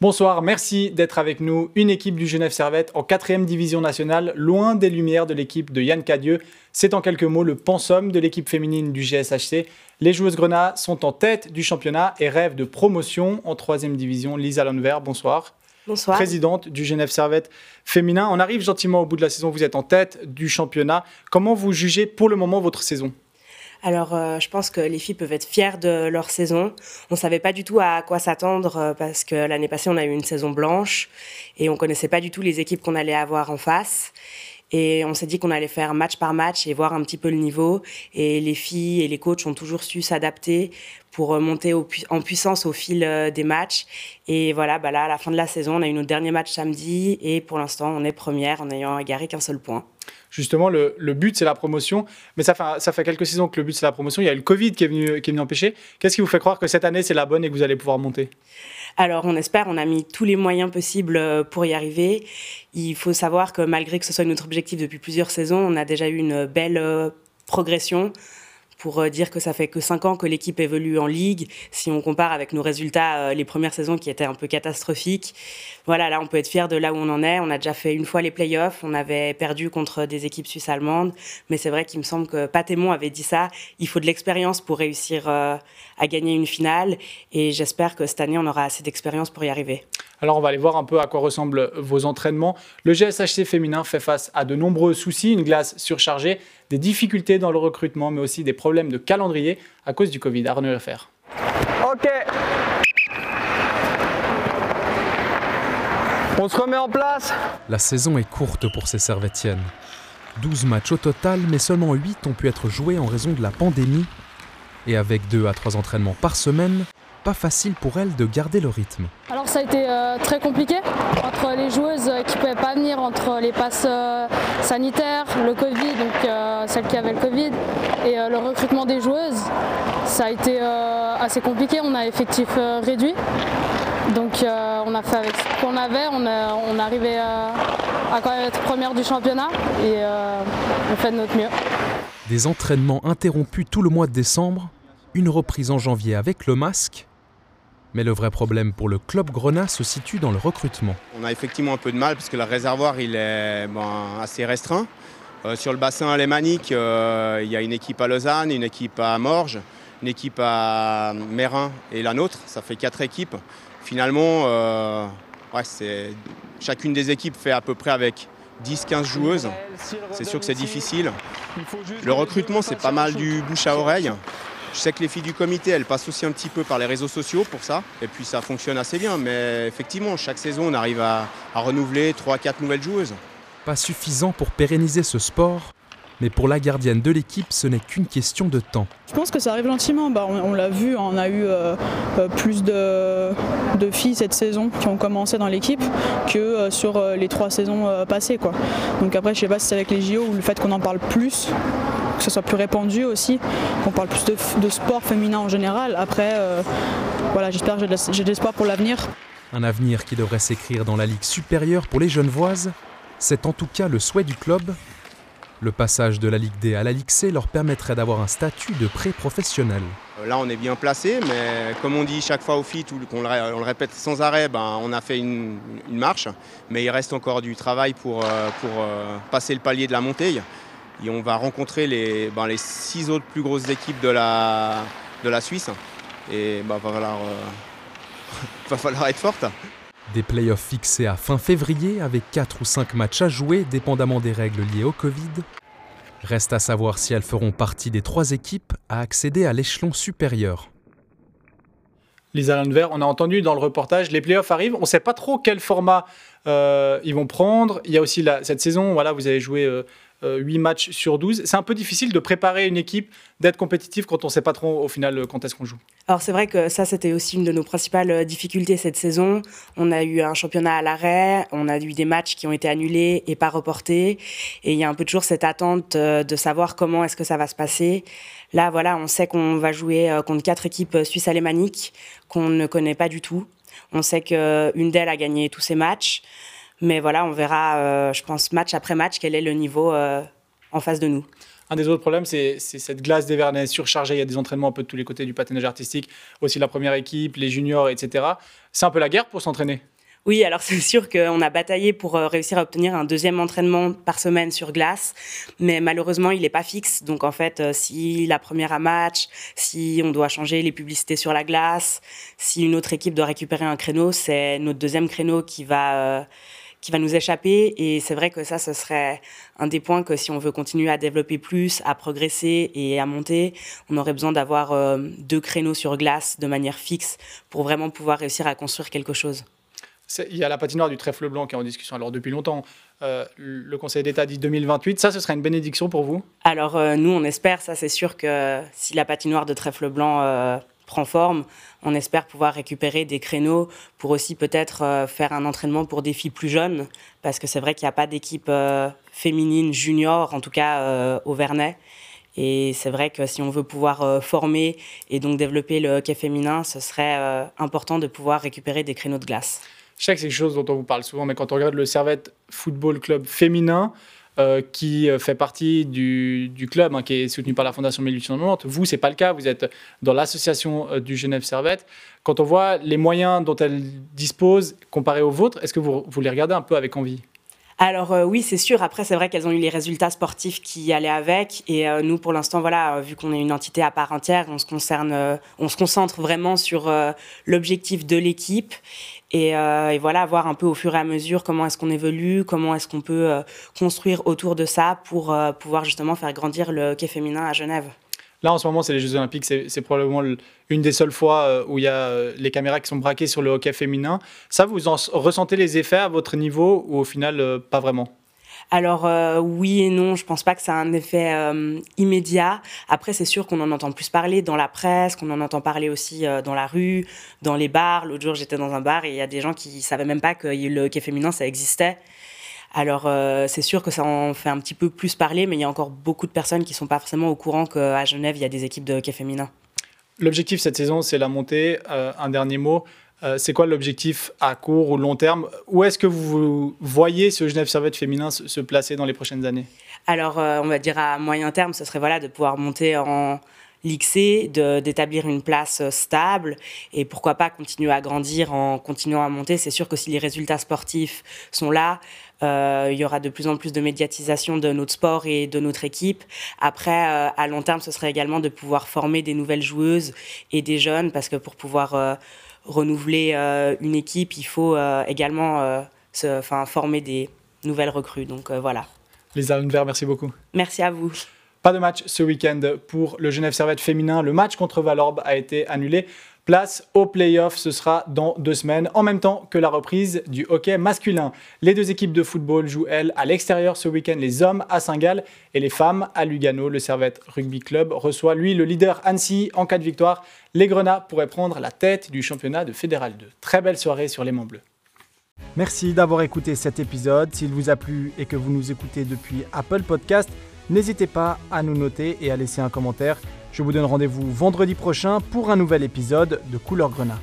Bonsoir, merci d'être avec nous. Une équipe du Genève Servette en 4 division nationale, loin des lumières de l'équipe de Yann Cadieux. C'est en quelques mots le pensum de l'équipe féminine du GSHC. Les joueuses Grenat sont en tête du championnat et rêvent de promotion en 3 division. Lisa Lonver, bonsoir. Bonsoir. Présidente du Genève Servette féminin. On arrive gentiment au bout de la saison, vous êtes en tête du championnat. Comment vous jugez pour le moment votre saison? Alors, euh, je pense que les filles peuvent être fières de leur saison. On savait pas du tout à quoi s'attendre euh, parce que l'année passée, on a eu une saison blanche et on connaissait pas du tout les équipes qu'on allait avoir en face. Et on s'est dit qu'on allait faire match par match et voir un petit peu le niveau. Et les filles et les coachs ont toujours su s'adapter pour euh, monter en puissance au fil des matchs. Et voilà, bah là, à la fin de la saison, on a eu notre dernier match samedi et pour l'instant, on est première en ayant égaré qu'un seul point justement, le, but, c'est la promotion. Mais ça fait, ça fait quelques saisons que le but, c'est la promotion. Il y a eu le Covid qui est venu, qui est venu empêcher. Qu'est-ce qui vous fait croire que cette année, c'est la bonne et que vous allez pouvoir monter? Alors, on espère, on a mis tous les moyens possibles euh, pour y arriver. Il faut savoir que malgré que ce soit notre objectif depuis plusieurs saisons, on a déjà eu une belle euh, progression pour euh, dire que ça fait que 5 ans que l'équipe évolue en ligue. Si on compare avec nos résultats euh, les premières saisons qui étaient un peu catastrophiques, voilà, là on peut être fier de là où on en est. On a déjà fait une fois les playoffs, on avait perdu contre des équipes suisses allemandes, mais c'est vrai qu'il me semble que Patémon avait dit ça. Il faut de l'expérience pour réussir euh, à gagner une finale, et j'espère que cette année on aura assez d'expérience pour y arriver. Alors on va aller voir un peu à quoi ressemblent vos entraînements. Le GSHC féminin fait face à de nombreux soucis, une glace surchargée, des difficultés dans le recrutement, mais aussi des problèmes de calendrier à cause du Covid. Arnaud Refer. Ok. On se remet en place. La saison est courte pour ces Servettiennes. 12 matchs au total, mais seulement 8 ont pu être joués en raison de la pandémie. Et avec 2 à 3 entraînements par semaine, pas facile pour elles de garder le rythme. Alors ça a été euh, très compliqué entre les joueuses qui ne pouvaient pas venir, entre les passes euh, sanitaires, le Covid, donc euh, celles qui avaient le Covid, et le recrutement des joueuses. Ça a été assez compliqué, on a effectif réduit. Donc on a fait avec ce qu'on avait, on, a, on arrivait à, quand même être première du championnat et on fait de notre mieux. Des entraînements interrompus tout le mois de décembre, une reprise en janvier avec le masque mais le vrai problème pour le club Grenat se situe dans le recrutement. On a effectivement un peu de mal parce que le réservoir il est assez restreint. Euh, sur le bassin alémanique, euh, il y a une équipe à Lausanne, une équipe à Morges, une équipe à Mérin et la nôtre. Ça fait quatre équipes. Finalement, euh, chacune des équipes fait à peu près avec 10-15 joueuses. C'est sûr que c'est difficile. Le recrutement, c'est pas mal du bouche à oreille. Je sais que les filles du comité, elles passent aussi un petit peu par les réseaux sociaux pour ça. Et puis ça fonctionne assez bien. Mais effectivement, chaque saison, on arrive à, renouveler 3-4 nouvelles joueuses. Pas suffisant pour pérenniser ce sport, mais pour la gardienne de l'équipe, ce n'est qu'une question de temps. Je pense que ça arrive gentiment. Bah, on, l'a vu, on a eu euh, euh, plus de, filles cette saison qui ont commencé dans l'équipe que euh, sur les trois saisons passées. Quoi. Donc après, je sais pas si c'est avec les JO ou le fait qu'on en parle plus que ce soit plus répandu aussi, qu'on parle plus de, sport féminin en général. Après, euh, voilà, j'espère, j'ai de l'espoir pour l'avenir. Un avenir qui devrait s'écrire dans la Ligue supérieure pour les Genevoises, c'est en tout cas le souhait du club. Le passage de la Ligue D à la Ligue C leur permettrait d'avoir un statut de pré-professionnel. Euh, là, on est bien placé, mais comme on dit chaque fois aux filles, qu'on le, répète sans arrêt, ben, on a fait une, marche, mais il reste encore du travail pour, euh, pour passer le palier de la montée on va rencontrer les, ben, les six autres plus grosses équipes de la, de la Suisse. Et ben, va, falloir, euh, va falloir être forte. Des playoffs fixés à fin février avec 4 ou 5 matchs à jouer dépendamment des règles liées au Covid. Reste à savoir si elles feront partie des trois équipes à accéder à l'échelon supérieur. Lisa Landver, on a entendu dans le reportage, les playoffs arrivent. On ne sait pas trop quel format euh, ils vont prendre. Il y a aussi cette saison, voilà, vous avez joué euh, 8 euh, matchs sur 12. C'est un peu difficile de préparer une équipe, d'être compétitif quand on ne sait pas trop au final quand est-ce qu'on joue. Alors c'est vrai que ça, c'était aussi une de nos principales euh, difficultés cette saison. On a eu un championnat à l'arrêt, on a eu des matchs qui ont été annulés et pas reportés. Et il y a un peu toujours cette attente euh, de savoir comment est-ce que ça va se passer. Là, voilà, on sait qu'on va jouer contre quatre équipes suisses alémaniques qu'on ne connaît pas du tout. On sait qu'une d'elles a gagné tous ses matchs. Mais voilà, on verra, euh, je pense, match après match, quel est le niveau euh, en face de nous. Un des autres problèmes, c'est cette glace des Vernets surchargée. Il y a des entraînements un peu de tous les côtés du patinage artistique, aussi la première équipe, les juniors, etc. C'est un peu la guerre pour s'entraîner? Oui, alors c'est sûr qu'on a bataillé pour euh, réussir à obtenir un deuxième entraînement par semaine sur glace, mais malheureusement, il n'est pas fixe. Donc en fait, si la première a match, si on doit changer les publicités sur la glace, si une autre équipe doit récupérer un créneau, c'est notre deuxième créneau qui va... Euh, qui va nous échapper. Et c'est vrai que ça, ce serait un des points que si on veut continuer à développer plus, à progresser et à monter, on aurait besoin d'avoir deux créneaux sur glace de manière fixe pour vraiment pouvoir réussir à construire quelque chose. Il y a la patinoire du trèfle blanc qui est en discussion alors depuis longtemps. Euh, le Conseil d'État dit 2028. Ça, ce serait une bénédiction pour vous? Alors, euh, nous, on espère, ça c'est sûr que si la patinoire de trèfle blanc euh, prend forme, on espère pouvoir récupérer des créneaux pour aussi peut-être faire un entraînement pour des filles plus jeunes, parce que c'est vrai qu'il n'y a pas d'équipe féminine junior, en tout cas au Vernet. Et c'est vrai que si on veut pouvoir former et donc développer le hockey féminin, ce serait important de pouvoir récupérer des créneaux de glace. Je sais que c'est quelque chose dont on vous parle souvent, mais quand on regarde le Servette Football Club féminin, euh, qui euh, fait partie du, club, hein, qui est soutenu par la Fondation 1890. Vous, ce n'est pas le cas, vous êtes dans l'association euh, du Genève Servette. Quand on voit les moyens dont elle dispose comparés aux vôtres, est-ce que vous, vous les regardez un peu avec envie? Alors oui, c'est sûr. Après, c'est vrai qu'elles ont eu les résultats sportifs qui allaient avec. Et nous, pour l'instant, voilà, vu qu'on est une entité à part entière, on se, concerne, on se concentre vraiment sur l'objectif de l'équipe. Euh, et, voilà, voir un peu au fur et à mesure comment est-ce qu'on évolue, comment est-ce qu'on peut euh, construire autour de ça pour euh, pouvoir justement faire grandir le hockey féminin à Genève. Là, en ce moment, c'est les Jeux Olympiques. C'est probablement une des seules fois où il y a les caméras qui sont braquées sur le hockey féminin. Ça, vous en ressentez les effets à votre niveau ou au final, pas vraiment? Alors euh, oui et non, je pense pas que ça a un effet euh, immédiat. Après, c'est sûr qu'on en entend plus parler dans la presse, qu'on en entend parler aussi euh, dans la rue, dans les bars. L'autre jour, j'étais dans un bar et il y a des gens qui savaient même pas que le hockey féminin ça existait. Alors c'est sûr que ça en fait un petit peu plus parler, mais il y a encore beaucoup de personnes qui sont pas forcément au courant qu'à Genève il y a des équipes de hockey féminin. L'objectif cette saison, c'est la montée. un dernier mot. Euh, c'est quoi l'objectif à court ou long terme? Où est-ce que vous voyez ce Genève Servette féminin se, placer dans les prochaines années? Alors, euh, on va dire à moyen terme, ce serait voilà, de pouvoir monter en Ligue C, d'établir une place euh, stable et pourquoi pas continuer à grandir en continuant à monter. C'est sûr que si les résultats sportifs sont là, il y aura de plus en plus de médiatisation de notre sport et de notre équipe. Après, à long terme, ce serait également de pouvoir former des nouvelles joueuses et des jeunes parce que pour pouvoir renouveler euh, une équipe, il faut euh, également euh, se, former des nouvelles recrues. Donc voilà. Lisa Lundberg, merci beaucoup. Merci à vous. Pas de match ce week-end pour le Genève Servette féminin. Le match contre Valorbe a été annulé. Place au playoff, ce sera dans deux semaines, en même temps que la reprise du hockey masculin. Les deux équipes de football jouent, elles, à l'extérieur ce week-end, les hommes à Saint-Gall et les femmes à Lugano. Le Servette Rugby Club reçoit, lui, le leader Annecy. En cas de victoire, les Grenats pourraient prendre la tête du championnat de Fédéral 2. Très belle soirée sur les Monts Bleus. Merci d'avoir écouté cet épisode. S'il vous a plu et que vous nous écoutez depuis Apple Podcast, n'hésitez pas à nous noter et à laisser un commentaire. Je vous donne rendez-vous vendredi prochain pour un nouvel épisode de Couleur Grenat.